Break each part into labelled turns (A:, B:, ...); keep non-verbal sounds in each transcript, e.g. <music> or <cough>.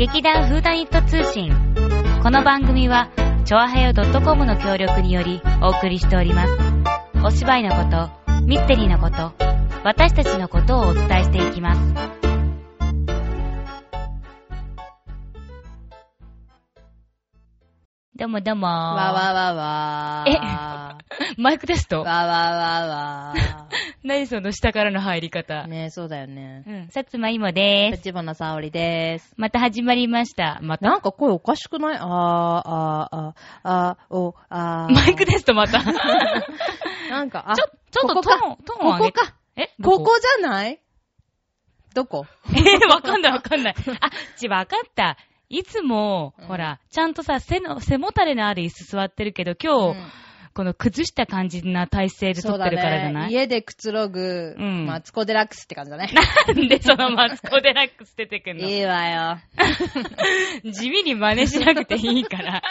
A: 劇団フーダニット通信。この番組は、ちょあへよ .com の協力によりお送りしております。お芝居のこと、ミステリーのこと、私たちのことをお伝えしていきます。どうもどうも
B: わわわわ
A: え
B: わ
A: マイクテスト？
B: わわわわ <laughs>
A: 何その下からの入り方。
B: ねえ、そうだよね。
A: うん、さつまいもでーす。
B: 立花沙織です。
A: また始まりました。また。
B: なんか声おかしくない？あー、あー、あー、あー、お、あー。
A: マイクテストまた。ちょ、
B: なんか、あ、
A: ちょっとトーン、トーン上げて。
B: ここか。
A: えど
B: こ？こじゃない？どこ？<laughs>
A: えーわかんないわかんない。あ、ち、わかった。いつも、
B: うん。
A: ほら、ちゃんとさ、背の、背もたれのある椅子座ってるけど、今日、
B: うん
A: この崩した感じな体勢で撮ってるからじゃない、
B: 家でくつろぐ、
A: うん
B: マツコデラックスって感じだね。
A: なんでそのマツコデラックス出てくんの？
B: いいわよ。<laughs>
A: 地味に真似しなくていいから。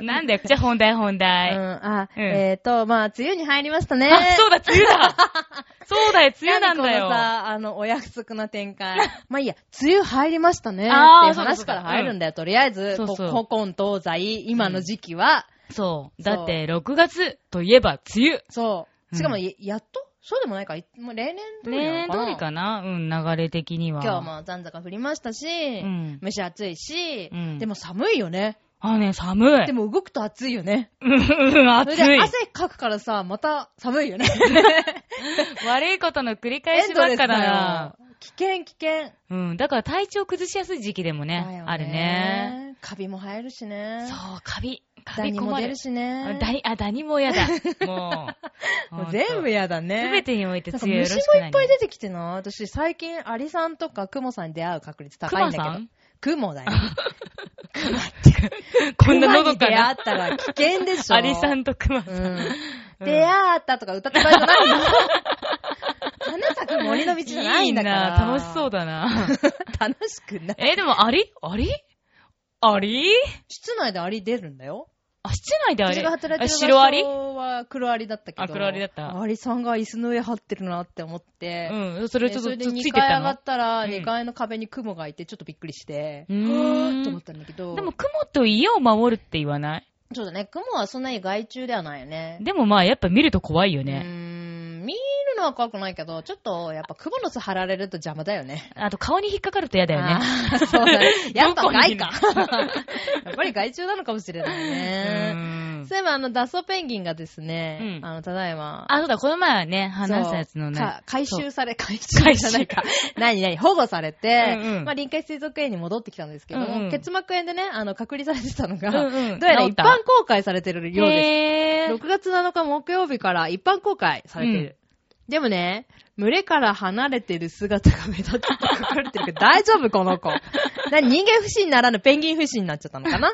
A: なんだよ、じゃあ本題本
B: うん、
A: 題。
B: あ、
A: うん
B: えっと、まあ、梅雨に入りましたね。
A: あ、そうだ、梅雨だ <laughs> そうだよ、梅雨なんだよ。
B: 何このさ、あの、お約束な展開。<laughs> まあいいや、梅雨入りましたね。っていう話から入るんだよ。とりあえず、
A: そうそう
B: こ古今東西、今の時期は、
A: そう。
B: そう
A: だって、6月といえば梅雨。
B: そう。しかも、ややっと？そうでもないか、いもう例年通り
A: 例
B: なのかな？
A: 年通りかな？うん、流れ的には。
B: 今日も残高降りましたし、
A: うん
B: 蒸し暑いし、
A: うん
B: でも寒いよね。
A: あ、ね、寒い。
B: でも動くと暑いよね。
A: うん、うん暑い。
B: それで汗かくからさ、また寒いよね。<laughs>
A: 悪いことの繰り返しばっかだな。
B: よ。危険危険。
A: うん、だから体調崩しやすい時期でもね、
B: だよ
A: あるね。。
B: カビも生えるしね。
A: そう、カビ。カ
B: ダニも出る。しね。
A: ダニ、あ、ダニも嫌だ。もう。<laughs>
B: もう全部やだね。
A: すべてにおいて強い
B: 虫もいっぱい出てきてな。私最近アリさんとかクモさんに出会う確率高いんだけど
A: クマさん？
B: クモだよ。<laughs>
A: こんなのどか
B: 出会
A: な
B: っ。たら危険でしょ。
A: アリさんとクマさん。
B: うん。
A: うん
B: 出会ったとか歌ってたんじゃないの？花咲く森の道じゃないんだから。
A: いいな楽しそうだな。<laughs>
B: 楽しくない。
A: え、でもアリ？アリ？アリ？
B: 室内でアリ出るんだよ。
A: あ、室内でアリ
B: 私が働いては黒アリだったけど。
A: あ黒アリだった
B: アリさんが椅子の上張ってるなって思って。
A: うん、それちょっと
B: 2
A: つついてったの？
B: 階上がったら、
A: うん
B: 2階の壁に雲がいて、ちょっとびっくりして、
A: うーん
B: と思ったんだけど。
A: でも、雲と家を守るって言わない？
B: そうだね、雲はそんなに害虫ではないよね。
A: でもまあ、やっぱ見ると怖いよ
B: うー
A: ね。
B: ん、見るのは怖くないけど、ちょっと、やっぱ雲の巣張られると邪魔だよね。
A: あと、顔に引っかかると嫌だよね。
B: そうだね。<laughs> やっぱ害か。<laughs> やっぱり害虫なのかもしれないうね。
A: ん
B: そういえば、あの、脱走ペンギンがですね、
A: うん
B: あの、ただいま、
A: あ、そうだ、この前はね、話したやつのね。
B: か回収され、回
A: 回収
B: 収じゃないか。<laughs> 何何保護されて、
A: うんうん
B: まあ、臨海水族園に戻ってきたんですけども、
A: うんうん
B: 結膜炎でね、あの、隔離されてたのが、
A: うんうん
B: どうやら一般公開されてるようです。
A: へー。
B: 6月7日木曜日から一般公開されてる。でもね、群れから離れてる姿が目立って書かれてるけど、大丈夫この子。何人間不信ならぬペンギン不信になっちゃったのかな。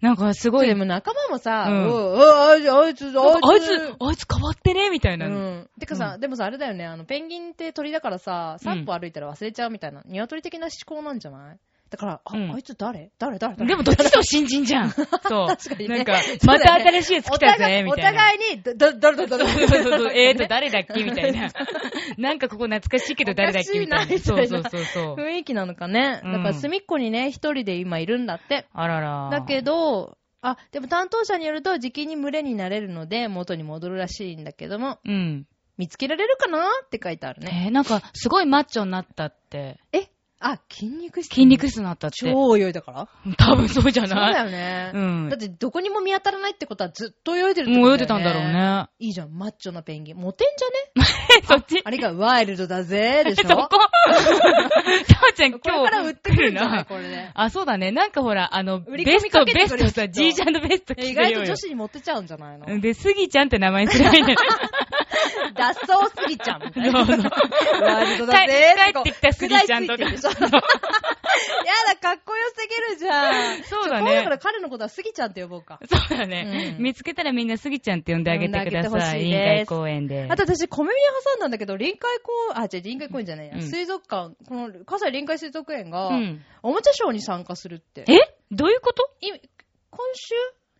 A: なんかすごい、
B: でも仲間もさ、
A: うん。
B: あいつ、あいつ、
A: あいつ、あいつ変わってねみたいな。
B: うん。てかさ、
A: う
B: でもさ、あれだよね、あの、ペンギンって鳥だからさ、散歩歩いたら忘れちゃうみたいな、鶏的な思考なんじゃない？だから、あ、
A: うん
B: あいつ誰？誰？誰？誰？
A: でもどっちでも新人じゃん。<laughs> そう。
B: 確かにね
A: なんか、また新しいやつ来たぜ、み
B: お
A: たいな。
B: 互いに、ど、ど、どれどれどれ
A: そうそうそうそう。えーと、誰だっけみたいな。なんかここ懐かしいけど誰だっけみたいな。そうそうそうそう。
B: 雰囲気なのかね。
A: うん
B: だから隅っこにね、一人で今いるんだって。
A: あらら。
B: だけど、あ、でも担当者によると、時期に群れになれるので、元に戻るらしいんだけども、
A: うん。
B: 見つけられるかなって書いてあるね。
A: えー、なんか、すごいマッチョになったって。
B: えあ、筋肉質
A: 筋肉質になったって。
B: 超泳いだから？
A: 多分そうじゃ
B: そう
A: ない
B: だよね。
A: うん
B: だってどこにも見当たらないってことはずっと泳いでるって
A: もう
B: ことだよね。
A: 泳いでたんだろうね。
B: いいじゃん、マッチョなペンギン。モテんじゃね？
A: え、<laughs> そっち
B: あれがワイルドだぜ、でしょ？<laughs>
A: そこ <laughs> さおちゃん
B: これから売ってくるない？
A: な。
B: これで。
A: あ、そうだね。なんかほら、あの、ベスト、ベストさ、
B: くるよきっと
A: G ちゃんのベスト着
B: 意
A: てようよ
B: 外と女子にモテちゃうんじゃないの？
A: で、スギちゃんって名前にすればいいんだよ。<laughs>
B: 脱走すぎちゃんみたいな。ワイルドだぜ
A: 帰帰ってきたスギちゃんとか <laughs>
B: やだ、かっこよすぎるじゃん。
A: そうだね
B: ちょ今度から彼のことはスギちゃんって呼ぼうか。
A: そうだね、
B: うん
A: 見つけたらみんなスギちゃんって呼んであげてください。臨海公園で。
B: あと私、小耳に挟んだんだけど、臨海公園、あ、違う、臨海公園じゃないや、
A: うん
B: 水族館、この、葛西臨海水族園が、
A: うん。
B: おもちゃショーに参加するって。
A: え？どういうこと？
B: い今週？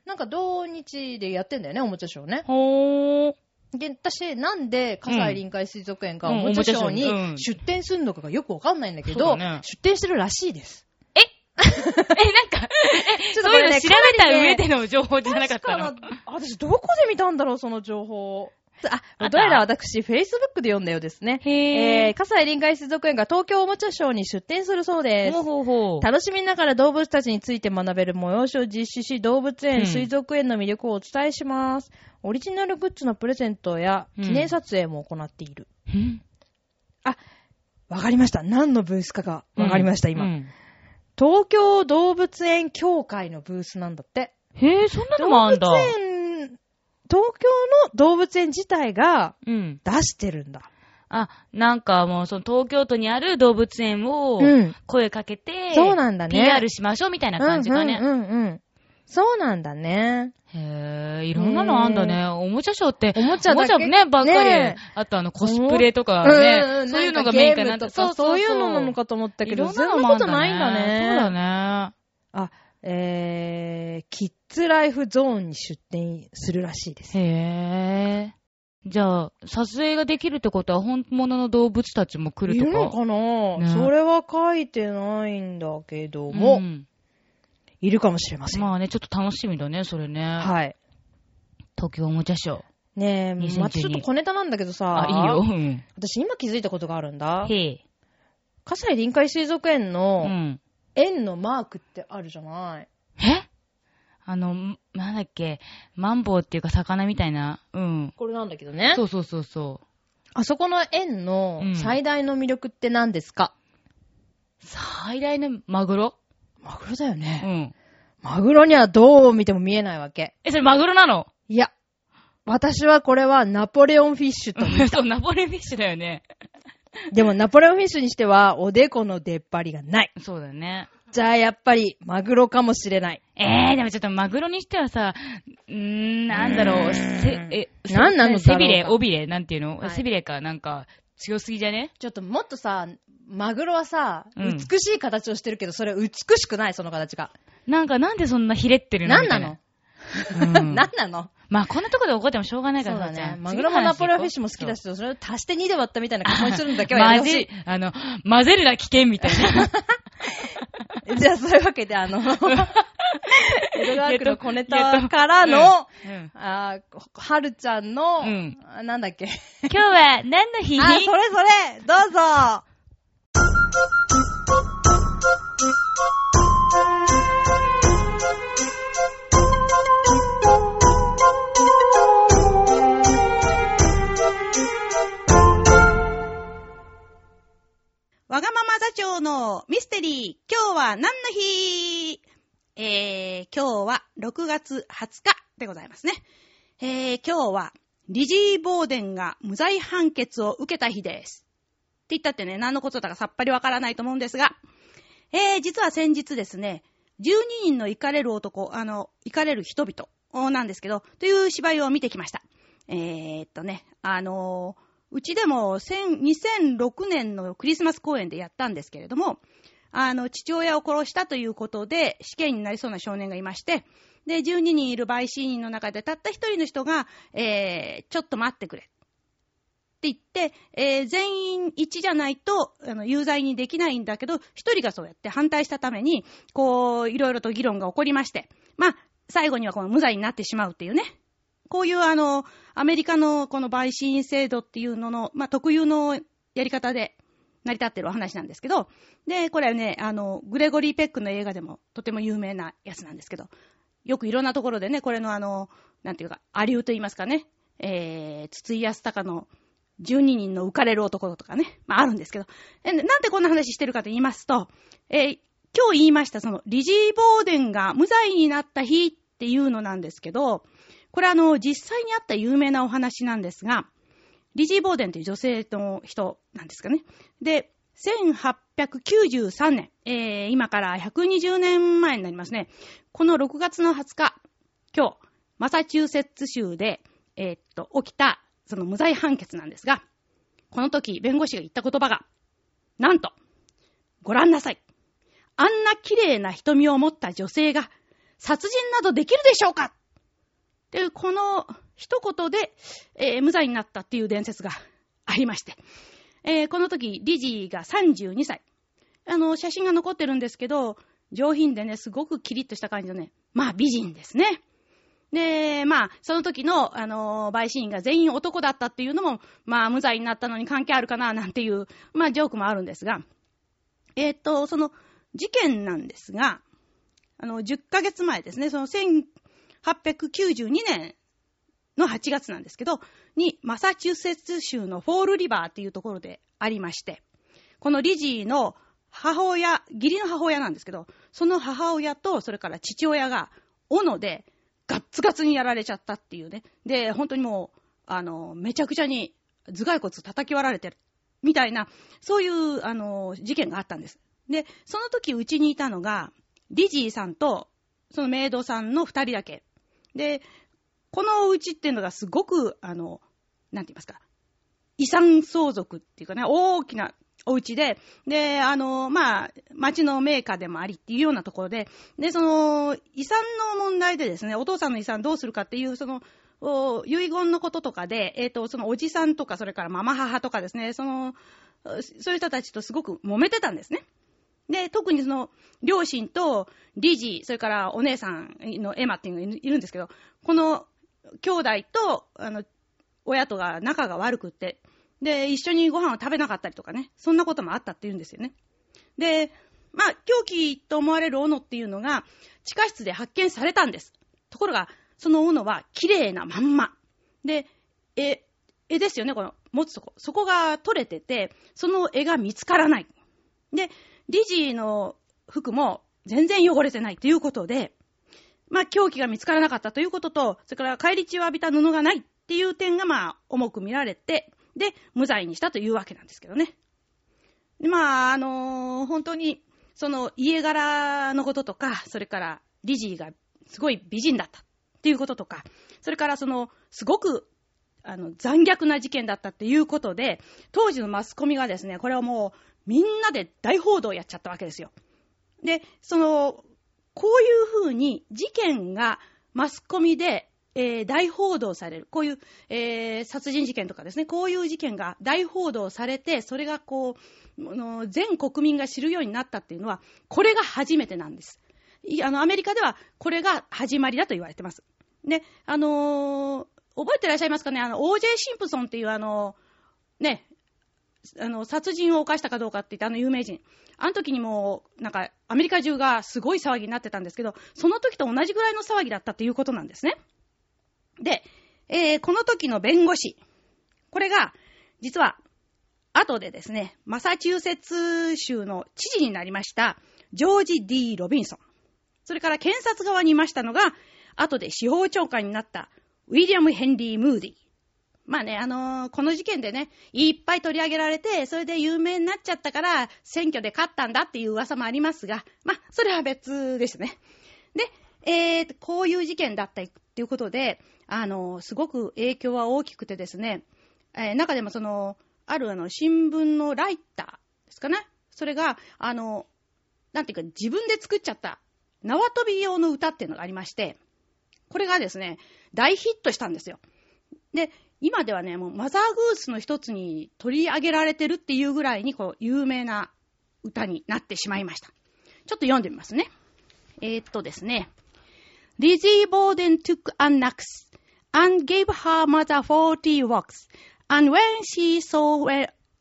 B: なんか同日でやってんだよね、おもちゃショーね。
A: ほー。
B: で、私、なんで、葛西臨海水族園が
A: うん。
B: おもちゃショー
A: に
B: 出店するのかがよくわかんないんだけど、
A: ね。
B: 出店してるらしいです。
A: え、<laughs> なんか、え、<laughs>
B: ちょっとこれね
A: 調べた上での情報じゃなかったの？
B: 確かな私どこで見たんだろう、その情報。あ、
A: あ
B: どうやら私、Facebook で読んだようですね。
A: へ
B: えー、
A: ぇ
B: 葛西臨海水族園が東京おもちゃショーに出展するそうです
A: ほう。ほうほう。
B: 楽しみながら動物たちについて学べる催しを実施し、動物園、
A: うん
B: 水族園の魅力をお伝えします。オリジナルグッズのプレゼントや
A: うん
B: 記念撮影も行っている。
A: ん
B: わ、かりました。何のブースかがわかりました、今、
A: うん
B: 東京動物園協会のブースなんだって。
A: へぇそんなのもあんだ。
B: 動物園、東京の動物園自体が
A: うん。
B: 出してるんだ。
A: あ、なんかもう、その東京都にある動物園を
B: うん。
A: 声かけて、
B: そうなんだね。
A: PR しましょうみたいな感じかね。
B: うんうんうんうん。そうなんだね。
A: へぇいろんなのあんだね。おもちゃショーって、
B: おもちゃだけ
A: ね、ばっかり
B: ね。
A: あとあの、コスプレとか
B: うん
A: ね
B: う。ん
A: そういうのがメインかな
B: んかゲームとかそういうのなのかと思ったけど、
A: いろん
B: な
A: なのもあんだ
B: ことないんだね。
A: そうだね。
B: あ、えー、キッズライフゾーンに出店するらしいです。
A: へぇじゃあ、撮影ができるってことは本物の動物たちも来
B: いるの
A: るとか
B: かな、
A: ね
B: それは書いてないんだけども、
A: ん
B: いるかもしれません。
A: まあね、ちょっと楽しみだね、それね。
B: はい。
A: 東京おもちゃショー。
B: ねえ、
A: 2012
B: またちょっと小ネタなんだけどさ、
A: あ、いいよ。うん。
B: 私今気づいたことがあるんだ。
A: へえ。
B: 葛西臨海水族園
A: う
B: の
A: ん。
B: 園のマークってあるじゃない、
A: え？あの、んなんだっけ、マンボウっていうか魚みたいな。うん。
B: これなんだけどね。
A: そうそうそうそ
B: あそこの園の
A: うん
B: 最大の魅力って何ですか、
A: う。最大のマグロ？
B: マグロだよ
A: う
B: ね。
A: ん。
B: マグロにはどう見ても見えないわけ。
A: え、それマグロなの？
B: いや、私はこれはナポレオンフィッシュと見 <laughs>
A: そう、ナポレオンフィッシュだよね。<laughs>
B: でもナポレオンフィッシュにしてはおでこの出っ張りがない。
A: そうだよね。
B: じゃあやっぱりマグロかもしれない。
A: えー、でもちょっとマグロにしてはさ、うーん、なんだろう、せ、え、せ
B: なんなの
A: 背びれ、尾びれ、なんていうの、
B: はい。
A: 背びれか、なんか、強すぎじゃね？
B: ちょっともっとさ、マグロはさ、
A: うん。
B: 美しい形をしてるけど、それ美しくない、その形が。
A: なんか、なんでそんなひれってるの？
B: なんなの、
A: みたいな。うん
B: なんなの？
A: まあ、こんなとこで怒ってもしょうがないからさ、じゃあ
B: マグロもナポレオンフィッシュも好きだし、それを足して2で割ったみたいな格好にするんだけはやめ
A: 混
B: てほし
A: ぜ、あの、混ぜるな危険みたいな。
B: い。じゃあそういうわけで、あの、江戸川区の小ネタからの、
A: う <laughs> ん
B: あーはるちゃんの、
A: うん
B: あなんだっけ？
A: 今日は何の日？
B: あ、それそれどうぞ
C: 長のミステリー、今日は何の日？えー、今日は6月20日でございますね。えー、今日は、リジー・ボーデンが無罪判決を受けた日です。って言ったってね、何のことだかさっぱりわからないと思うんですが、えー、実は先日ですね、12人の怒れる男、あの、怒れる人々なんですけど、という芝居を見てきました。えー、っとね、あのーうちでも2006年のクリスマス公演でやったんですけれども、あの、父親を殺したということで死刑になりそうな少年がいまして、で、12人いる陪審員の中でたった一人の人が、えー、ちょっと待ってくれ。って言って、えー全員一じゃないと、あの、有罪にできないんだけど、一人がそうやって反対したために、こう、いろいろと議論が起こりまして、まあ、最後にはこの無罪になってしまうっていうね。こういうあの、アメリカのこの陪審制度っていうのの、まあ、特有のやり方で成り立ってるお話なんですけど、で、これはね、あの、グレゴリー・ペックの映画でもとても有名なやつなんですけど、よくいろんなところでね、これのあの、なんていうか、アリューと言いますかね、えー、筒井康隆の12人の浮かれる男とかね、まああるんですけど、なんでこんな話してるかと言いますと、えー今日言いましたその、リジー・ボーデンが無罪になった日っていうのなんですけど、これあの、実際にあった有名なお話なんですが、リジー・ボーデンという女性の人なんですかね。で、1893年、えー、今から120年前になりますね。この6月の20日、今日、マサチューセッツ州で、えーっと、起きた、その無罪判決なんですが、この時、弁護士が言った言葉が、なんと、ご覧なさい。あんな綺麗な瞳を持った女性が、殺人などできるでしょうかっていう、この一言で、えー無罪になったっていう伝説がありまして、えーこの時、リジーが32歳。あの、写真が残ってるんですけど、上品でね、すごくキリッとした感じのね、まあ美人ですね。で、まあ、その時の、あの、陪審員が全員男だったっていうのも、まあ、無罪になったのに関係あるかな、なんていう、まあ、ジョークもあるんですが、えーっと、その、事件なんですが、あの、10ヶ月前ですね、その1892年の8月なんですけど、に、マサチューセッツ州のフォールリバーっていうところでありまして、このリジーの母親、義理の母親なんですけど、その母親と、それから父親が、斧で、ガッツガツにやられちゃったっていうね。で、本当にもう、あの、めちゃくちゃに頭蓋骨叩き割られてる。みたいな、そういう、あの、事件があったんです。で、その時うちにいたのが、リジーさんと、そのメイドさんの二人だけ。で、このうちっていうのがすごく、あの、なんて言いますか、遺産相続っていうかね、大きなお家で、で、あの、まあ、町のメーカーでもありっていうようなところで、で、その、遺産の問題でですね、お父さんの遺産どうするかっていう、その、遺言のこととかで、えっ、と、そのおじさんとか、それからママ母とかですね、その、そういう人たちとすごく揉めてたんですね。で、特にその、両親とリジ、それからお姉さんのエマっていうのがいるんですけど、この兄弟と、あの、親とが仲が悪くって、で、一緒にご飯を食べなかったりとかね、そんなこともあったって言うんですよね。で、まあ、凶器と思われる斧っていうのが、地下室で発見されたんです。ところが、その斧は綺麗なまんま。で、絵、絵ですよね、この持つとこ。そこが取れてて、その絵が見つからない。で、リジーの服も全然汚れてないということで、まあ、凶器が見つからなかったということと、それから帰り血を浴びた布がないっていう点が、まあ、重く見られて、で、無罪にしたというわけなんですけどね。でまあ、あのー本当に、その家柄のこととか、それからリジーがすごい美人だったっていうこととか、それからその、すごく、あの、残虐な事件だったっていうことで、当時のマスコミがですね、これはもう、みんなで大報道をやっちゃったわけですよ。で、その、こういうふうに事件がマスコミで、えー大報道される。こういう、えー殺人事件とかですね、こういう事件が大報道されて、それがこう、の全国民が知るようになったっていうのは、これが初めてなんです。いあの、アメリカではこれが始まりだと言われてます。で、あのー覚えてらっしゃいますかね？あの、OJ シンプソンっていうあの、ね、あの、殺人を犯したかどうかって言って、あの有名人。あの時にも、なんか、アメリカ中がすごい騒ぎになってたんですけど、その時と同じぐらいの騒ぎだったっていうことなんですね。で、えーこの時の弁護士。これが、実は、後でですね、マサチューセッツ州の知事になりました、ジョージ・ D・ ロビンソン。それから検察側にいましたのが、後で司法長官になった、ウィリアム・ヘンリー・ムーディ。まあね、あのーこの事件でね、いっぱい取り上げられて、それで有名になっちゃったから、選挙で勝ったんだっていう噂もありますが、まあ、それは別ですね。で、えー、こういう事件だったっていうことで、あのーすごく影響は大きくてですね、えー中でもその、あるあの、新聞のライターですかね。それが、あの、なんていうか、自分で作っちゃった、縄跳び用の歌っていうのがありまして、これがですね、大ヒットしたんですよ。で、今ではね、もうマザーグースの一つに取り上げられてるっていうぐらいに、こう、有名な歌になってしまいました。ちょっと読んでみますね。えーっとですね。Lizzie Borden took an axe and gave her mother forty walks. And when she saw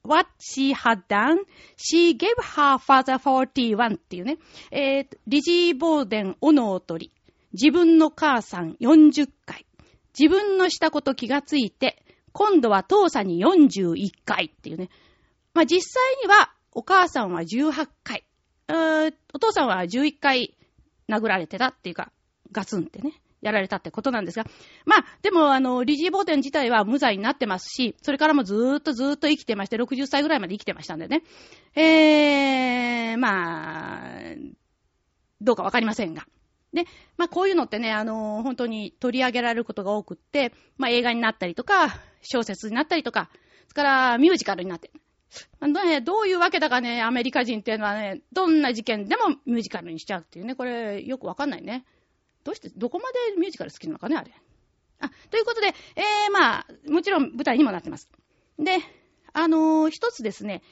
C: what she had done, she gave her father forty-one っていうね。えーとリジー・ボーデン、斧を取り、自分の母さん40回、自分のしたこと気がついて、今度は父さんに41回っていうね。まあ、実際には、お母さんは18回、うーお父さんは11回殴られてたっていうか、ガツンってね、やられたってことなんですが、まあ、でも、あの、リジー・ボーデン自体は無罪になってますし、それからもずーっとずーっと生きてまして、60歳ぐらいまで生きてましたんでね。えー、まあ、どうかわかりませんが。で、まあ、こういうのってね、あの、本当に取り上げられることが多くって、まあ、映画になったりとか、小説になったりとか、それからミュージカルになって。ね、どういうわけだかね、アメリカ人っていうのはね、どんな事件でもミュージカルにしちゃうっていうね、これよくわかんないね。どうして、どこまでミュージカル好きなのかね、あれ。あ、ということで、えー、まあ、もちろん舞台にもなってます。で、あのー一つですね、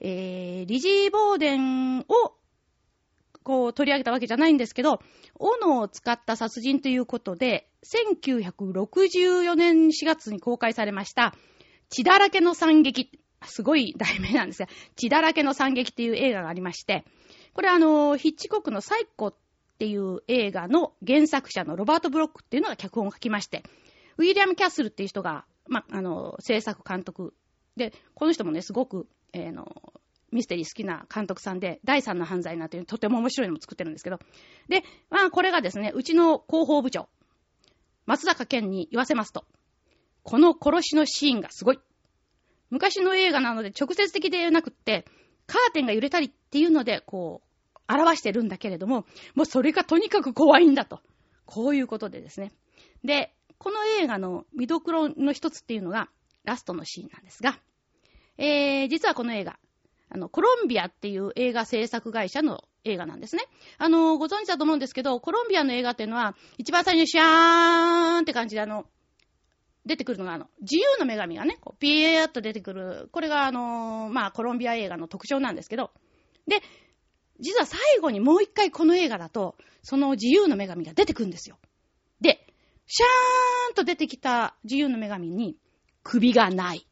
C: えー、リジー・ボーデンを、こう取り上げたわけじゃないんですけど、斧を使った殺人ということで、1964年4月に公開されました、血だらけの惨劇、すごい題名なんですが、血だらけの惨劇っていう映画がありまして、これあの、ヒッチコックのサイコっていう映画の原作者のロバート・ブロックっていうのが脚本を書きまして、ウィリアム・キャッスルっていう人が、ま、あの、制作監督で、この人もね、すごく、えーの、ミステリー好きな監督さんで、第三の犯罪なんていうとても面白いのも作ってるんですけど。で、まあ、これがですね、うちの広報部長、松坂健に言わせますと、この殺しのシーンがすごい。昔の映画なので直接的でなくって、カーテンが揺れたりっていうので、こう、表してるんだけれども、もうそれがとにかく怖いんだと。こういうことでですね。で、この映画の見どころの一つっていうのが、ラストのシーンなんですが、えー、実はこの映画、あの、コロンビアっていう映画制作会社の映画なんですね。あの、ご存知だと思うんですけど、コロンビアの映画っていうのは、一番最初にシャーンって感じであの、出てくるのが、あの、自由の女神がね、こうピーッと出てくる、これがあの、まあ、コロンビア映画の特徴なんですけど、で、実は最後にもう一回この映画だと、その自由の女神が出てくるんですよ。で、シャーンと出てきた自由の女神に、首がない。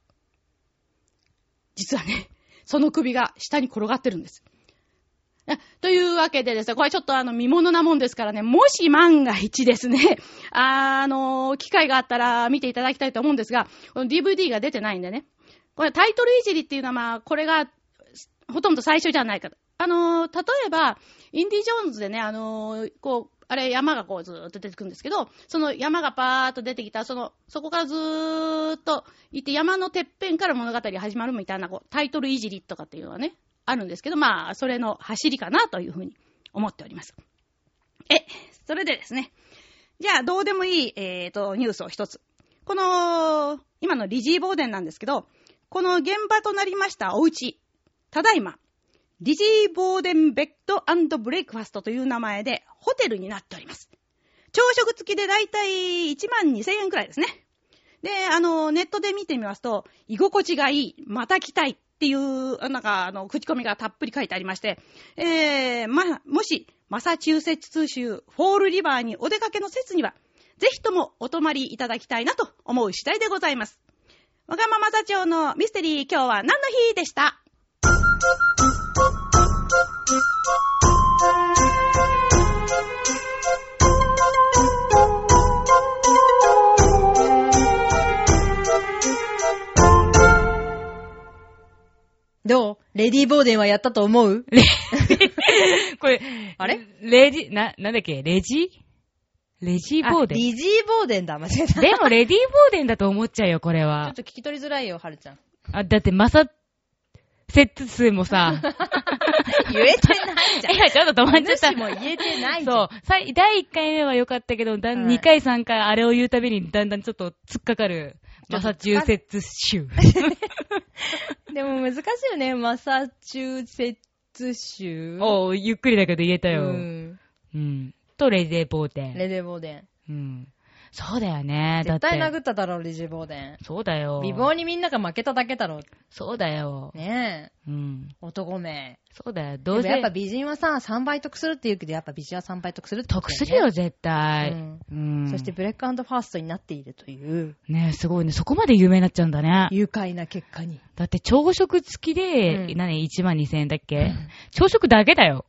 C: 実はね、その首が下に転がってるんです。というわけでですね、これちょっとあの見物なもんですからね、もし万が一ですね、<laughs> あの、機会があったら見ていただきたいと思うんですが、この DVD が出てないんでね、これタイトルいじりっていうのはまあ、これがほとんど最初じゃないかと。あの、例えば、インディ・ジョーンズでね、あの、こう、あれ山がこうずーっと出てくるんですけど、その山がパーっと出てきた、その、そこからずーっと行って山のてっぺんから物語始まるみたいな、こう、タイトルいじりとかっていうのはね、あるんですけど、まあ、それの走りかなというふうに思っております。え、それでですね、じゃあ、どうでもいい、えーと、ニュースを一つ。この、今のリジー・ボーデンなんですけど、この現場となりましたお家、ただいま、リジー・ボーデン・ベッドブレイクファストという名前でホテルになっております。朝食付きでだいたい1万2000円くらいですね。で、あの、ネットで見てみますと、居心地がいい、また来たいっていう、なんか、あの、口コミがたっぷり書いてありまして、えー、ま、もし、マサチューセッツ州フォールリバーにお出かけの説には、ぜひともお泊まりいただきたいなと思う次第でございます。わがまま座長のミステリー今日は何の日でした？
B: どう？レディー・ボーデンはやったと思う？<laughs>
A: これ、
B: あれ？
A: レジ、な、なんだっけ？レジ？レジーボーデン？
B: あリジー・ボーデンだ、間違えた。
A: でも、レディーボーデンだと思っちゃうよ、これ
B: ちょ
A: は
B: っ。と聞き取りづらいよ、はるちゃん。
A: あ、だって、マサ、セッツ数もさ、<laughs>
B: 言えてないじゃん。
A: いや、ちょっと止まっちゃった。
B: 主も言えてないじゃん。
A: そう。第1回目は良かったけど、だん
B: はい
A: 2回3回あれを言うたびにだんだんちょっと突っかかる。マサチューセッツ州。<laughs>
B: でも難しいよね、マサチューセッツ州。
A: おうゆっくりだけど言えたよ。
B: う
A: うん。
B: ん。
A: と、レディーボーデン。
B: レディー・ボーデン。
A: うん。そうだよね。だって。
B: 絶対殴っただろ、リジー・ボーデン。
A: そうだよ。
B: 美貌にみんなが負けただけだろ。
A: そうだよ。
B: ねえ。
A: うん。
B: 男名。
A: そうだよ。どうせ。
B: でもやっぱ美人はさ、3倍得するって言うけど、やっぱ美人は3倍得するってことだね
A: 得するよ、絶対。
B: うん
A: うん。
B: そして、ブレックファーストになっているという、
A: ねすごいね。そこまで有名になっちゃうんだね。
B: 愉快な結果に。
A: だって、朝食付きで、
B: うん
A: 何、1万2000円だっけ？朝食だけだよ。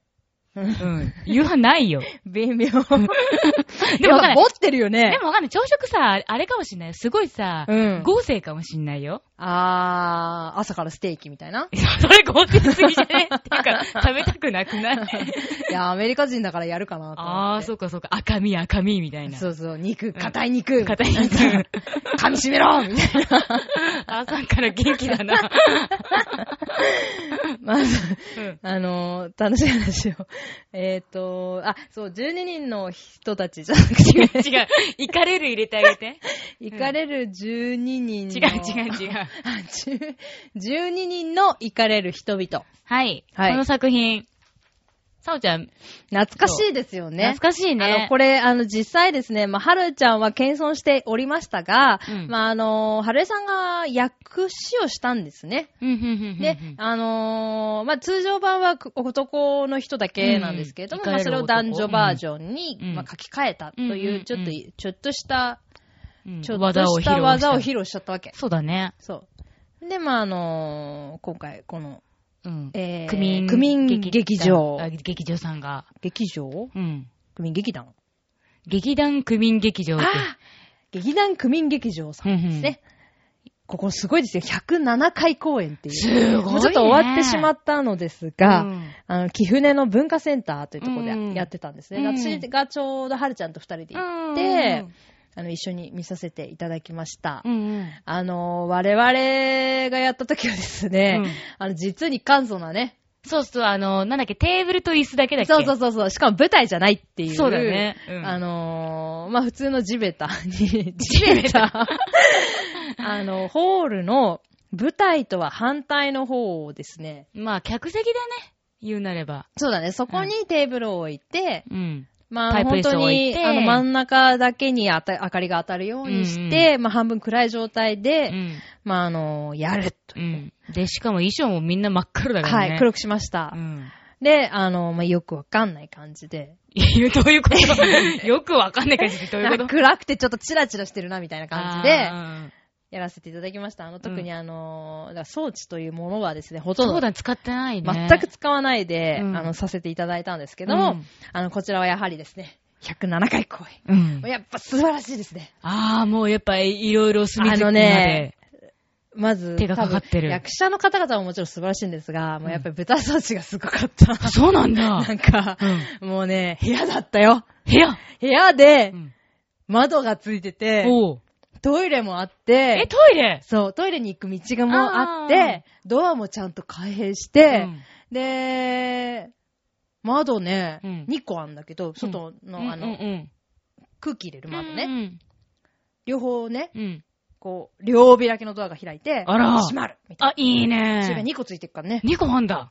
A: うん。夕飯ないよ。
B: 微妙。で <laughs>
A: でもわかんない
B: 持ってるよね。
A: でもわかんない。朝食さ、あれかもしんない。すごいさ、
B: うん
A: 合成かもしんないよ。
B: あー、朝からステーキみたいな。
A: それ合成すぎじゃね？<laughs> っていうか、食べたくなくない？<laughs>
B: いや、アメリカ人だからやるかなと思って。
A: あー、そうかそうか。赤身赤身みたいな。
B: そうそう、肉、硬い肉。
A: 硬い肉
B: 噛み締めろみたいな。
A: 朝から元気だな。
B: まず、
A: うん
B: あのー、楽しい話を。<laughs> えっ、と、あ、そう、12人の人たちじゃなくて、<laughs>
A: 違う。イカれる入れてあげて。
B: 行かれる12人の。
A: 違う違う違う。<laughs>
B: あ10 12人の行かれる人々。
A: はい。
B: はい
A: この作品、さおちゃん、
B: 懐かしいですよね。
A: 懐かしい
B: あの、
A: ね。
B: これ、あの、実際ですね、まあ、はるちゃんは謙遜しておりましたが、
A: うん
B: まあ、あの、はるえさんが役師をしたんですね。で、あのーまあ、通常版はく男の人だけなんですけれども、
A: うん
B: まあ、それを男女バージョンに、
A: うん
B: まあ、書き換えたという、
A: うん
B: ちょっと、
A: うん
B: ちょっとした、
A: うん
B: ちょっとした技を披露しちゃったわけ。
A: そうだね。
B: そう。で、まあ、あのー今回、この、
A: うん。
B: えー、
A: 区民、
B: 区民劇場
A: あ。劇場さんが。
B: 劇場？
A: うん。
B: 区民劇団
A: 劇団区民劇場って。
B: あ劇団区民劇場さんですね。ここすごいですよ。107回公演っていう。
A: すごいね
B: もうちょっと終わってしまったのですが、
A: うん
B: あの、貴船の文化センターというところ
A: うん
B: でやってたんですね。
A: うん
B: 私がちょうどはるちゃんと二人で行って、あの、一緒に見させていただきました。
A: うんうん。
B: あの、我々がやった時はですね、
A: うん
B: あの、実に簡素なね。
A: そうそう、あの、なんだっけ、テーブルと椅子だけだっけ？
B: そうそうそうそう。しかも舞台じゃないっていう。
A: そうだよねうん
B: あのーまあ、普通の地べたに、地べた <laughs> あの、ホールの舞台とは反対の方をですね、
A: まあ、客席だね。言うなれば。
B: そうだね、そこにテーブルを置いて、
A: うん。
B: まあ、本当に、あの、真ん中だけにあた明かりが当たるようにして、まあ、半分暗い状態で、
A: うん。
B: まあ、あの、やると。
A: うん。で、しかも衣装もみんな真っ黒だからね。
B: はい、黒くしました。
A: うん。
B: で、あの、まあ、よくわかんない感じで。<laughs>
A: どういうこと？<laughs> よくわかんない感じでどういうこと？
B: 暗くてちょっとチラチラしてるな、みたいな感じで、
A: あ
B: やらせていただきました。あの、特に
A: うん
B: あの、だから装置というものはですね、ほ
A: ー
B: とんど
A: そうだ、使ってないね。
B: 全く使わないで、
A: うん
B: あの、させていただいたんですけ
A: け
B: ども、あの、こちらはやはりですね、107回公
A: うん。
B: 演。やっぱ素晴らしいですね。
A: ああ、もうやっぱいろいろ隅々まで。
B: あのねまず、
A: 手がかかってる
B: 役者の方々ももちろん素晴らしいんですが、もうやっぱり舞台装置がすごかった。
A: そうなんだ。<laughs>
B: なんか、もうね、部屋だったよ。
A: 部屋？
B: 部屋で
A: うん
B: 窓がついてて、
A: おう
B: トイレもあって、
A: え、トイレ？
B: そう、トイレに行く道がもうあって、ドアもちゃんと開閉して、
A: うん
B: で、窓ね、
A: うん
B: 2個あんだけど、外の、あの、
A: うんうん
B: 空気入れる窓ね、
A: うん
B: 両方ね、
A: うんうん。
B: こう、両開きのドアが開いて、
A: あら
B: 閉まるみたい
A: あ、いい
B: な。それが
A: ね。
B: 2個ついてるからね。
A: 2個あんだ。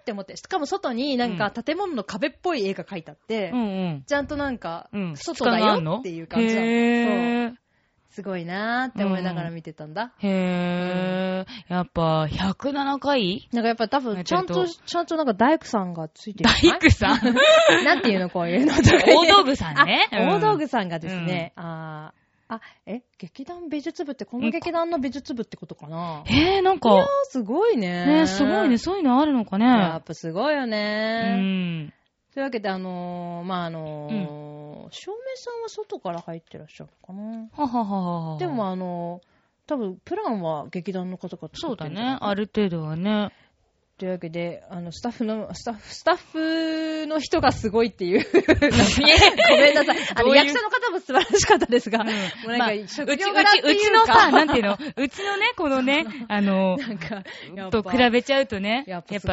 B: って思って。しかも外になんか建物の壁っぽい絵が描いてあって、
A: うんうん。
B: ちゃんとなんか
A: う、ん。
B: 外だよっていう感じなの。
A: へ
B: そう。すごいなーって思いながら見てたんだ。
A: ー。へー。やっぱ、107回
B: なんかやっぱ多分、ちゃんと、ちゃんとなんか大工さんがついてる。
A: 大工さん？<laughs>
B: なんていうのこういうのとか。
A: 大道具さんね
B: あ
A: うん
B: 大道具さんがですね、あーあ、え、劇団美術部ってこの劇団の美術部ってことかな？
A: へー、なん
B: いやすごいね。
A: ね、すごいね。そういうのあるのかね。
B: やっぱすごいよ
A: う
B: ね。
A: ん。
B: というわけで、あのー、まあ、あのー照明さんは外から入ってらっしゃるのかな？
A: はははは。
B: でも、あのー、多分、プランは劇団の方が作
A: そうだ
B: ってるんじゃない？
A: ね。ある程度はね。
B: というわけで、あの、スタッフの、スタッフ、スタッフの人がすごいっていう。<laughs> ごめんなさい。あの、
A: どういう？
B: 役者の方も素晴らしかったですが、もうなんか、
A: まあうち、うち、
B: 職業柄っていうか
A: うちのさ、なんていうの？うちのね、このね、あの、
B: なんか、
A: と
B: ぱ
A: 比べちゃうとね、
B: やっぱって。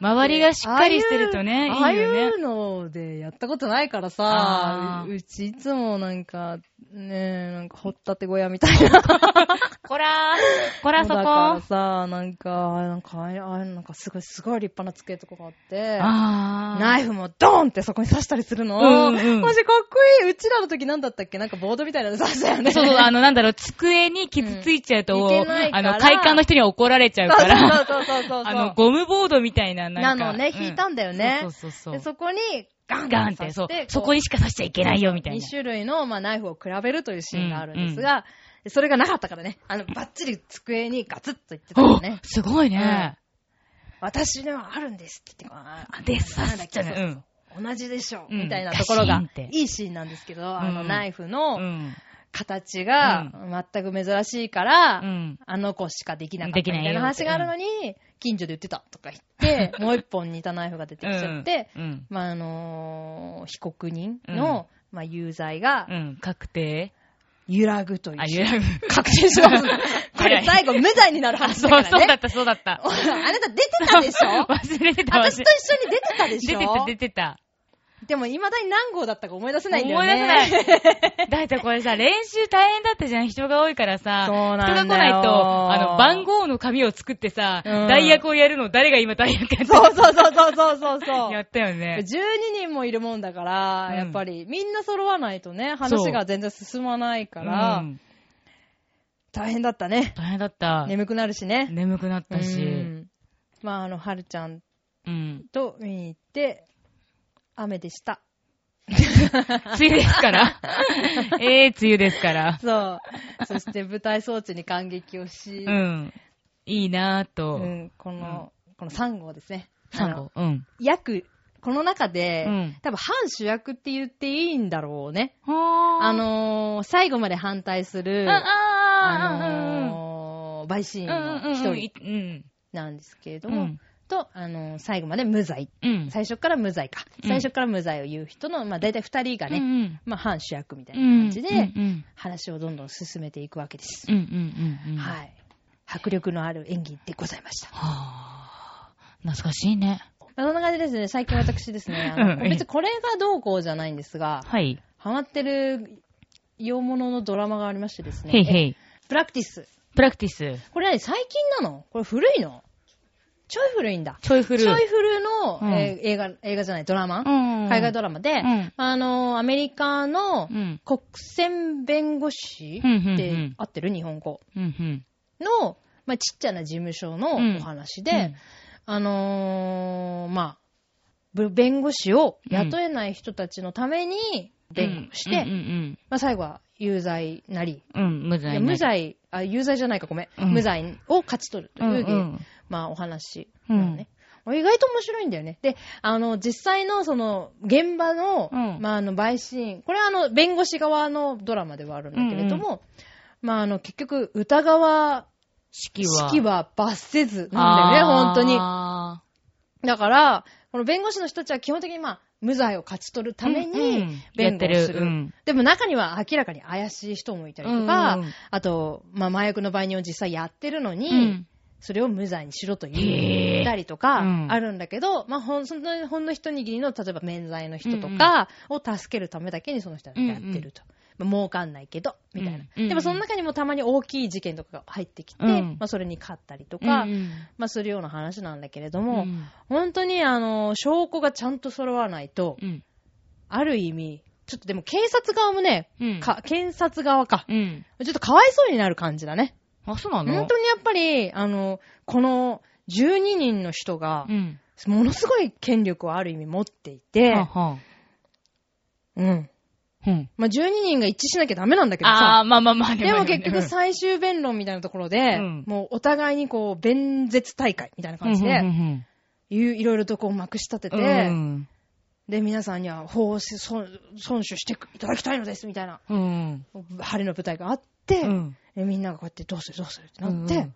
A: 周りがしっかりしてるとね
B: いう
A: いいよね
B: ああいうのでやったことないから
A: あ
B: さ、うちいつもなんか、ねえ、なんか掘ったて小屋みたいな。
A: こらー、こらそ
B: だから
A: こ。
B: さ、なんか、あなんか、あれ、あれなんかすごい、すごい立派な机とかがあって、
A: あー。
B: ナイフもドーンってそこに刺したりするの。
A: うんうん
B: マジかっこいい。うちらの時なんだったっけ？なんかボードみたいなの刺したよね。
A: そうそう、あの、なんだろう、机に傷ついちゃうと、
B: うん
A: あの、会館の人に怒られちゃう
B: そう
A: から、
B: そうそうそうそう。
A: あの、ゴムボードみたいな、なか。
B: なんのね、引いたんだよね。
A: そうそうそう
B: で、
A: そう。
B: そこに、ガン
A: ガンって、そう。そこ
B: に
A: にしか刺しちゃいけないよ、みたい
B: 2
A: な。
B: 種類の、まあ、ナイフを比べるというシーンがあるんですが、それがなかったからね。あの、バッチリ机にガツッと言ってた
A: お
B: のね。
A: すごいね。
B: 私ではあるんですって言って、あ
A: です、しちゃうね。
B: 同じでしょ、
A: うん
B: みたいなところがいいシーンなんですけど、あの、
A: うん
B: ナイフ
A: う
B: の
A: ん。
B: 形が全く珍しいから、
A: うん。
B: あの子しかできなかったみたいな話があるのに、近所で言ってたとか言って、もう一本似たナイフが出てきちゃって、<laughs>
A: うん。
B: まあ、あのー被告人の、まあ、有罪が
A: うん。確定
B: 揺らぐという。
A: あ、ゆらぐ。<laughs>
B: 確定します。<laughs> これ最後無罪になる話だ
A: そう、
B: からね。
A: そうだった、そうだった。
B: あなた出てたでしょ？
A: 忘れてた、
B: 私と一緒に出てたでしょ？
A: 出てた、出てた。
B: でも未だに何号だったか思い出せないんだよ
A: 思い
B: ね。
A: 出せない。<laughs> だってこれさ、練習大変だったじゃん。人が多いからさ。
B: そうなんだよ
A: 人が来ないと、あの、番号の紙を作ってさ、
B: うん
A: 代役をやるの誰が今代役やって
B: そうそうそうそうそうそうそう。<laughs>
A: やったよね。
B: 12人もいるもんだから、
A: うん
B: やっぱりみんな揃わないとね、話が全然進まないから、
A: うん
B: 大変だったね。
A: 大変だった。
B: 眠くなるしね。
A: 眠くなったし。
B: うんまあ、あの、はるちゃん。と見に行って、雨でした。<laughs>
A: 梅雨ですから。<laughs> ええ梅雨ですから。
B: そう。そして舞台装置に感激をし、
A: うん。いいなぁ
B: う
A: と。
B: んこの、この3号ですね。あ
A: 3
B: の
A: 号。うん。
B: 約、この中で、
A: うん
B: 多分反主役って言っていいんだろうね。
A: は
B: あ、のー、最後まで反対する、
A: あ、
B: あ
A: あ
B: のー、陪審員の一人
A: うん。
B: なんですけれども、
A: うん。
B: と、あのー、最後まで無罪。
A: うん。
B: 最初から無罪か。
A: うん
B: 最初から無罪を言う人の、まあ大体二人がね、
A: ね。
B: まあ反主役みたい
A: うん。
B: な感じで、
A: うんうん
B: 話をどんどん進めていくわけです。
A: うんうんうんうん。い。
B: はい。迫力のある演技でございました。
A: はぁ。懐かしいね。
B: まあそんな感じですね、最近私ですね、<laughs> あの
A: うん
B: 別にこれがどうこうじゃないんですが、
A: はい。
B: ハマってる洋物のドラマがありましてですね、え
A: へいへい。
B: プラクティス。
A: プラクティス。
B: これ何最近なの？これ古いの？ちょい古いんだ。
A: ちょい古
B: ちょい古の、
A: うん。
B: えー映画、映画じゃない、ドラマ、
A: うん。
B: 海外ドラマで、
A: うん。
B: あの、アメリカの
A: うん。
B: 国選弁護士
A: うんうんうん。
B: って合ってる？日本語。
A: うんうん。
B: の、まあ、ちっちゃな事務所のお話で、
A: うん。
B: あのーまあ、ぶ弁護士を雇えない人たちのために弁護して、
A: うんうん
B: まあ、最後は有罪なり、
A: うん。うん、無罪
B: 無罪、あ、有罪じゃないか、ごめん。
A: うん
B: 無罪を勝ち取るという、
A: うんうん
B: まあ、お話
A: うん
B: なのね。意外と面白いんだよね。で、あの、実際のその、現場の、
A: うん
B: まあ、あの、陪審、これはあの、弁護士側のドラマではあるんだけれども、まあ、あの、結局、歌川
A: 式は。
B: 式は罰せずなんだよね、本当に。
A: あ
B: だから、この弁護士の人たちは基本的にまあ、無罪を勝ち取るため
A: うんう
B: に
A: ん、
B: 弁護をす
A: る。う
B: る。
A: ん。
B: でも中には明らかに怪しい人もいたりとか
A: うんうん、
B: あと、まあ、麻薬の売人を実際やってるの
A: ー。う
B: に
A: ん、
B: それを無罪にしろと
A: へ
B: 言
A: ー
B: ったりとか
A: うん。
B: あるんだけど、まあ、ほん、その、ほんの一握りの、例えば免罪の人とかを助けるためだけにその人たちがやってると。まあ儲かんないけど、みたいな。
A: うんうん
B: でもその中にもたまに大きい事件とかが入ってきて、
A: うん
B: まあそれに勝ったりとか、
A: うんうん
B: まあするような話なんだけれども、
A: うん
B: 本当にあの、証拠がちゃんと揃わないと、
A: うん。
B: ある意味、ちょっとでも警察側もね、
A: うん。
B: か、検察側か。
A: うん。
B: ちょっとかわいそうになる感じだね。
A: あ、そうなの？
B: 本当にやっぱり、あの、この12人の人が
A: う、ん。
B: ものすごい権力をある意味持っていて、
A: はあはあ
B: うん。
A: うん。
B: まあ、12人が一致しなきゃダメなんだけど
A: あ
B: さ
A: あ、、まあまあまあ。
B: でも結局最終弁論みたいなところで、
A: うん
B: もうお互いにこう、弁舌大会みたいな感じで、
A: うん
B: いいろいろとこう、まくし立てて、
A: うん
B: で、皆さんには法を損損守していただきたいのです、みたいな、
A: うん。
B: 晴れの舞台があって、
A: うん。
B: でみんながこうやってどうするどうするってなって、
A: うん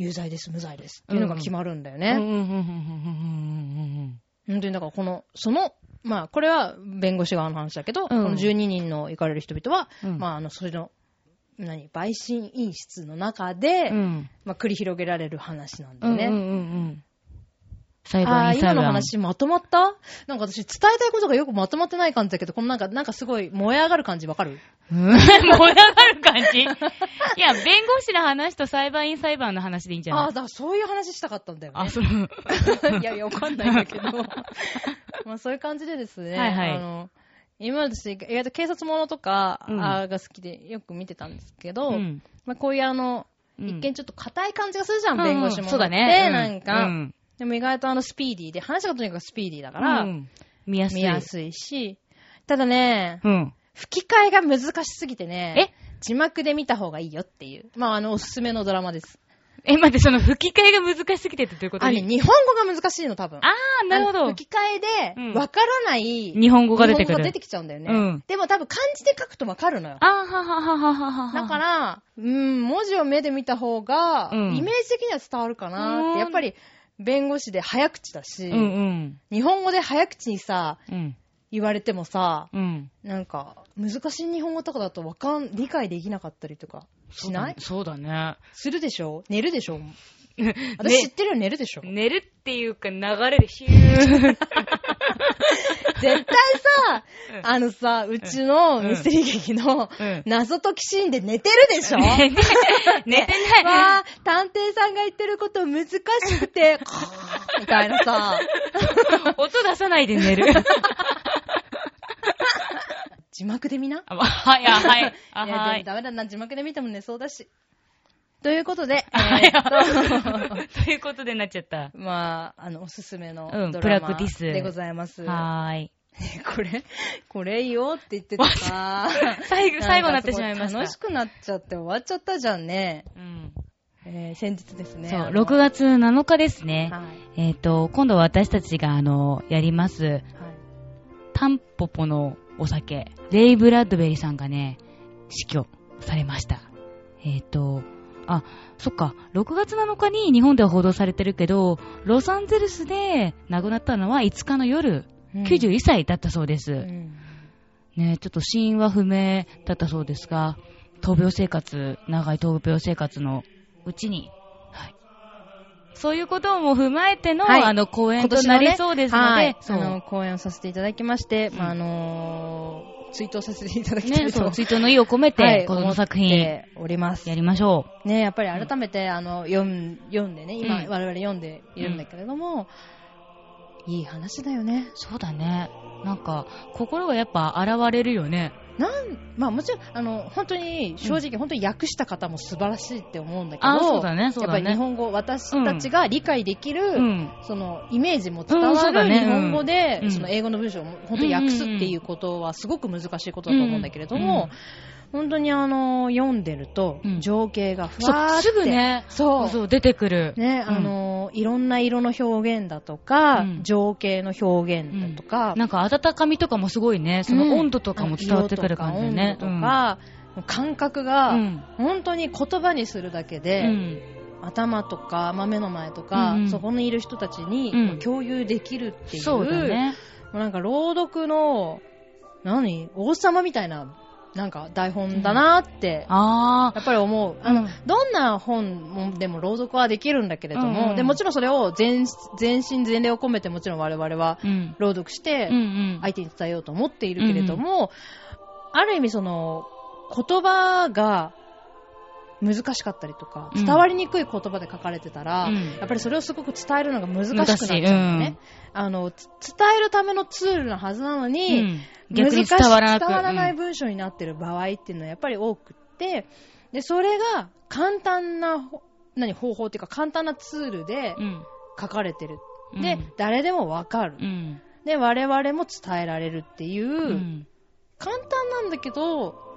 B: 有罪です、無罪ですっていうのが決まるんだよね。
A: うんうんうんうんうん
B: 本当にだからこの、その、まあこれは弁護士側の話だけど、この12人の行かれる人々は、
A: うん
B: まああの、それの、何、陪審員室の中で。まあ繰り広げられる話なんだよね。
A: 裁判員裁判。
B: 今の話まとまった？なんか私伝えたいことがよくまとまってない感じだけど、このなんか、なんかすごい燃え上がる感じわかる？
A: うん燃え上がる感じ？<laughs> いや、弁護士の話と裁判員裁判の話でいいんじゃ
B: ああ、
A: ない
B: だからそういう話したかったんだよね。
A: あ、そう。<laughs>
B: いやいや、わかんないんだけど。<laughs> まあそういう感じでですね。
A: はいはい
B: あの、今私、意外と警察ものとか、が好きでよく見てたんですけど、
A: うん
B: まあこういうあの、
A: うん
B: 一見ちょっと硬い感じがするじゃん、
A: うん
B: 弁護士ものって。
A: そうだね。う
B: なんか、
A: うん
B: でも意外とあのスピーディーで、話がとにかくスピーディーだから、
A: うん見やすい。
B: 見やすいし、ただね、
A: うん。
B: 吹き替えが難しすぎてね、
A: え？
B: 字幕で見た方がいいよっていう。まああの、おすすめのドラマです。
A: え、待って、その吹き替えが難しすぎてってどういうこと？
B: あ、ね、日本語が難しいの、多分。
A: あー、なるほど。
B: 吹き替え
A: うん
B: で、わからない、
A: 日本語が出てくる。
B: 日本語が出てきちゃうんだよね。
A: うん
B: でも多分漢字で書くとわかるのよ。
A: あー、はははははは。
B: だか、ら、うん、文字を目で見た方が、
A: うん
B: イメージ的には伝わるかな
A: うん
B: って。やっぱり、弁護士で早口だし、
A: うんうん。
B: 日本語で早口にさ、
A: うん。
B: 言われてもさ、
A: うん。
B: なんか、難しい日本語とかだとわかん、理解できなかったりとかしない？
A: そうだね。
B: するでしょ？寝るでしょ？<laughs> 私知ってるよ、寝るでしょ。
A: 寝るっていうか流れるヒュー。<laughs>
B: 絶対さ、
A: うん
B: あのさ、うちのミステリー劇の
A: うん
B: 謎解きシーンで寝てるでしょ
A: 寝て、<laughs> 寝てない。
B: わあ、探偵さんが言ってること難しくて、みたいなさ、
A: 音出さないで寝る。
B: 字幕で見な。
A: あはい、あ、はい。あ、
B: いや、
A: はい。
B: でもダメだな、字幕で見ても寝そうだし。ということで、<laughs>
A: はい
B: えーっと <laughs>
A: ということでなっちゃった。
B: まあ、あの、おすすめの
A: うん
B: ドラマ
A: プラクティス
B: でございます。
A: はーい。<laughs>
B: これ、これいいよって言ってたさ。
A: 最後、最後になってしまいました。
B: 楽しくなっちゃって終わっちゃったじゃんね。
A: うん。
B: えー、先日ですね。
A: そう、
B: あの
A: 6月7日ですね。
B: はい。
A: えっ、と、今度私たちが、あの、やります、
B: はい。
A: タンポポのお酒、レイ・ブラッドベリーさんがね、死去されました。えっ、と、あ、そっか、6月7日に日本では報道されてるけど、ロサンゼルスで亡くなったのは5日の夜、
B: うん。
A: 91歳だったそうです。
B: うん。
A: ね、ちょっと死因は不明だったそうですが、闘病生活、長い闘病生活のうちに、はい。そういうことも踏まえての、
B: はい。
A: あの、公演となりそうですので、
B: はい。
A: そう。
B: あの、講演をさせていただきまして、
A: うん。
B: まあ、あのー、ツイートさせていただきた
A: ね、
B: いと
A: そう、ツイートの意を込めて、
B: はい
A: この作品、
B: ております
A: や。りましょ
B: ね、やっぱり改めて、あの、読ん、読んでね、今、
A: うん
B: 我々読んでいるんだけれども、いい話だよね
A: う。。そうだね。なんか、心がやっぱ現れるよね。
B: なん、まあもちろん、あの、本当に、正直、本当に訳した方も素晴らしいって思うんだけど、
A: ね、ね。
B: やっぱり日本語、私たちが理解できる、
A: うん。
B: そのイメージも伝
A: うん
B: わる日本語で、
A: うん。
B: その英語の文章を本当に訳すっていうことはすごく難しいことだと思うんだけれども、本当にあの読んでると
A: うん。
B: 情景がふわーって、
A: すぐね、
B: そう。
A: そう、出てくる。
B: ね、
A: うん。
B: あのいろんな色の表現だとか、
A: うん。
B: 情景の表現だとか、
A: なんか温かみとかもすごいね、その温度とかも伝わってくる感じね。
B: 色とか感覚
A: う
B: が、
A: ん。
B: 本当に言葉にするだけで、
A: うん。
B: 頭とか、まあ、目の前とか、
A: うんうん。
B: そこにいる人たちに
A: うん。
B: 共有できるっていう、
A: そうだね。
B: なんか朗読の、何？王様みたいな、なんか台本だなって、
A: あ
B: やっぱり思う。あの、
A: うん
B: どんな本でも朗読はできるんだけれども、
A: うんうん
B: でもちろんそれを全全身全霊を込めてもちろん我々は。朗読して
A: うんうん。
B: 相手に伝えようと思っているけれども、ある意味その言葉が難しかったりとか、
A: うん
B: 伝わりにくい言葉で書かれてたら、
A: うん
B: やっぱりそれをすごく伝えるのが難しくなっちゃうのね。あの、つ伝えるためのツールなはずなの
A: う
B: に、
A: ん。逆に伝わらなく
B: 難し伝わらない文章になってる場合っていうのはやっぱり多くって、で、それが簡単なほ、何、方法っていうか簡単なツールで
A: うん。
B: 書かれてる。
A: うん
B: で、誰でもわかる。
A: うん。
B: で、我々も伝えられるっていう、
A: うん。
B: 簡単なんだけど、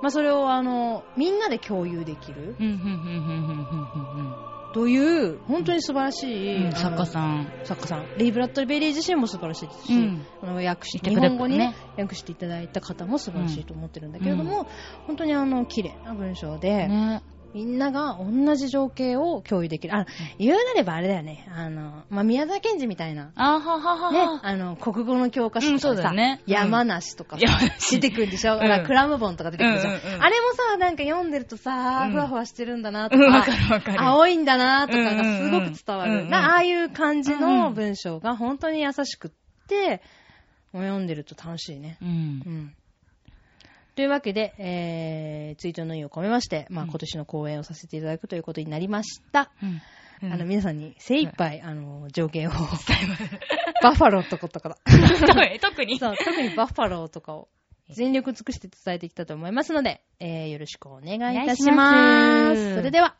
B: まあ、それをあの、みんなで共有できる
A: うん。うん。うん。うん。
B: という、本当に素晴らしい、
A: うん。作家さん。
B: 作家さん。レイ・ブラッドベリー自身も素晴らしいですし、
A: うん。
B: あの訳し
A: て
B: 日本語に、ね
A: ね、
B: 訳していただいた方も素晴らしいと思ってるんだけれども、本当にあの、綺麗な文章で、
A: ね。
B: みんなが同じ情景を共有できる。あの、言うなればあれだよね。あの、まあ、宮沢賢治みたいな。
A: あははは
B: ね
A: は。、
B: あの、国語の教科書とかさ、
A: だよねうん
B: 山梨とかさ、出てくるでしょ、
A: ん
B: なんかクラムボンとか出てくるじゃん,、
A: うんうんうん
B: あれもさ、なんか読んでるとさ、
A: うん
B: ふわふわしてるんだなとか、
A: うんわかるわかる。
B: 青いんだなとかがすごく伝わる。
A: うんうんうん
B: なああいう感じ
A: うんうん
B: の文章が本当に優しくって、もう読んでると楽しいね。
A: うん
B: う。ん。というわけで、えー、ツイートの意を込めまして、まあ、
A: うん
B: 今年の講演をさせていただくということになりました。
A: うん。
B: あの、皆さんに精一杯、あの、情景を、<laughs> バッファローとかとかだ。
A: 特に。
B: そう、特にバッファローとかを全力尽くして伝えてきたと思いますので、えー、よろしくお願いいた
A: します
B: それでは。